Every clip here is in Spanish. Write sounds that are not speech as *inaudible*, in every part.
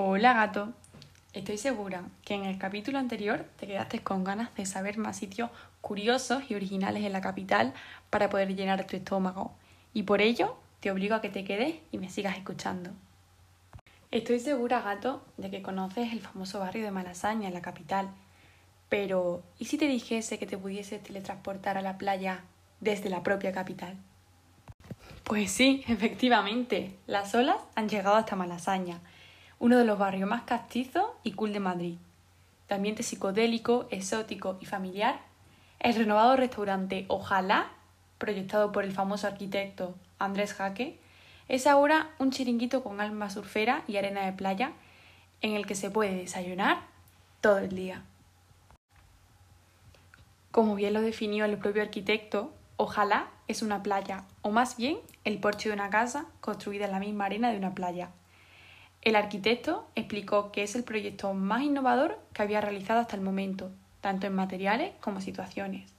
Hola gato, estoy segura que en el capítulo anterior te quedaste con ganas de saber más sitios curiosos y originales en la capital para poder llenar tu estómago. Y por ello te obligo a que te quedes y me sigas escuchando. Estoy segura, gato, de que conoces el famoso barrio de Malasaña en la capital, pero ¿y si te dijese que te pudieses teletransportar a la playa desde la propia capital? Pues sí, efectivamente, las olas han llegado hasta Malasaña, uno de los barrios más castizos y cool de Madrid. De ambiente psicodélico, exótico y familiar, el renovado restaurante Ojalá, proyectado por el famoso arquitecto Andrés Jaque, es ahora un chiringuito con alma surfera y arena de playa en el que se puede desayunar todo el día. Como bien lo definió el propio arquitecto, Ojalá es una playa, o más bien el porche de una casa construida en la misma arena de una playa. El arquitecto explicó que es el proyecto más innovador que había realizado hasta el momento, tanto en materiales como situaciones.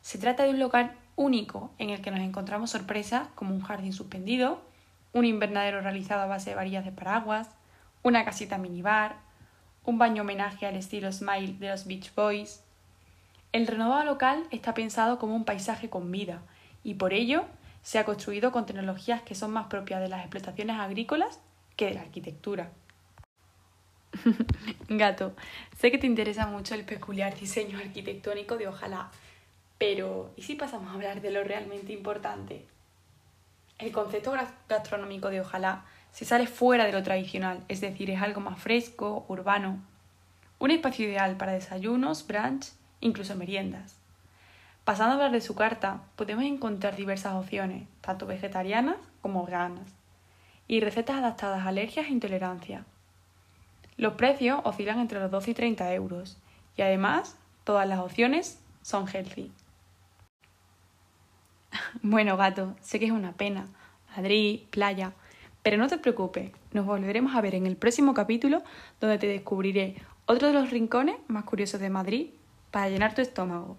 Se trata de un local único en el que nos encontramos sorpresas como un jardín suspendido, un invernadero realizado a base de varillas de paraguas, una casita minibar, un baño homenaje al estilo Smile de los Beach Boys, el renovado local está pensado como un paisaje con vida y por ello se ha construido con tecnologías que son más propias de las explotaciones agrícolas que de la arquitectura. *laughs* Gato, sé que te interesa mucho el peculiar diseño arquitectónico de Ojalá, pero ¿y si pasamos a hablar de lo realmente importante? El concepto gastronómico de Ojalá se sale fuera de lo tradicional, es decir, es algo más fresco, urbano. Un espacio ideal para desayunos, brunch incluso meriendas. Pasando a hablar de su carta, podemos encontrar diversas opciones, tanto vegetarianas como veganas, y recetas adaptadas a alergias e intolerancia. Los precios oscilan entre los 12 y 30 euros, y además todas las opciones son healthy. *laughs* Bueno, gato, sé que es una pena. Madrid, playa. Pero no te preocupes, nos volveremos a ver en el próximo capítulo donde te descubriré otro de los rincones más curiosos de Madrid para llenar tu estómago.